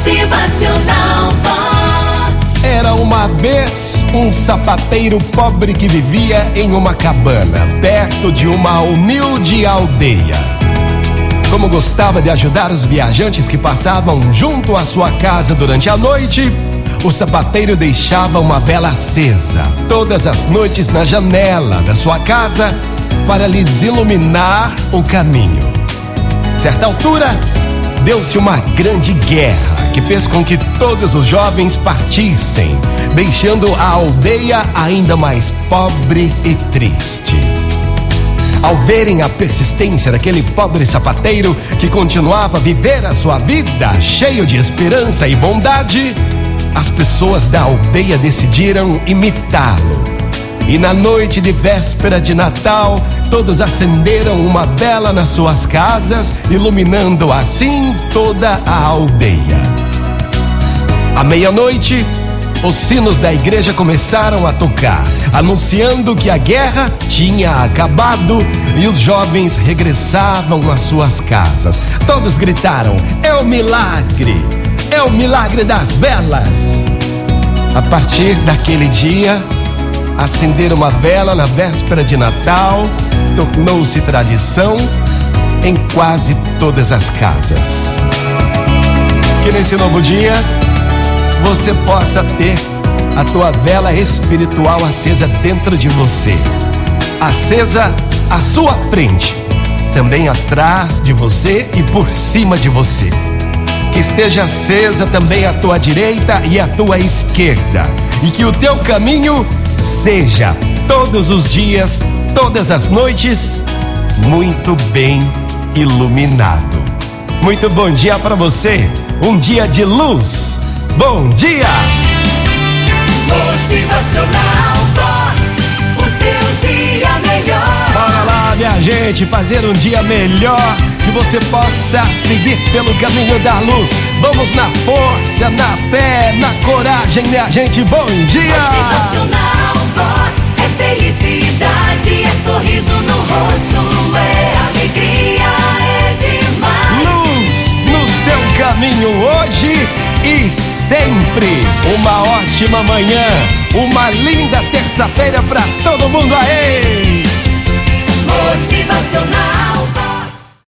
Motivacional Vox. Era uma vez um sapateiro pobre que vivia em uma cabana, perto de uma humilde aldeia. Como gostava de ajudar os viajantes que passavam junto à sua casa durante a noite, o sapateiro deixava uma vela acesa todas as noites na janela da sua casa para lhes iluminar o caminho. Certa altura, deu-se uma grande guerra que fez com que todos os jovens partissem, deixando a aldeia ainda mais pobre e triste. Ao verem a persistência daquele pobre sapateiro que continuava a viver a sua vida cheio de esperança e bondade, as pessoas da aldeia decidiram imitá-lo e na noite de véspera de Natal, todos acenderam uma vela nas suas casas, iluminando assim toda a aldeia. À meia-noite, os sinos da igreja começaram a tocar, anunciando que a guerra tinha acabado e os jovens regressavam às suas casas. Todos gritaram: É o milagre! É o milagre das velas! A partir daquele dia, Acender uma vela na véspera de Natal tornou-se tradição em quase todas as casas. Que nesse novo dia você possa ter a tua vela espiritual acesa dentro de você, acesa à sua frente, também atrás de você e por cima de você. Que esteja acesa também à tua direita e à tua esquerda, e que o teu caminho seja todos os dias, todas as noites, muito bem iluminado. Muito bom dia para você, um dia de luz. Bom dia! Motivacional Vox, o seu dia melhor. Bora lá, minha gente, fazer um dia melhor. Que você possa seguir pelo caminho da luz. Vamos na força, na fé, na coragem, minha gente. Bom dia! Motivacional caminho hoje e sempre. Uma ótima manhã, uma linda terça-feira pra todo mundo aí. Motivacional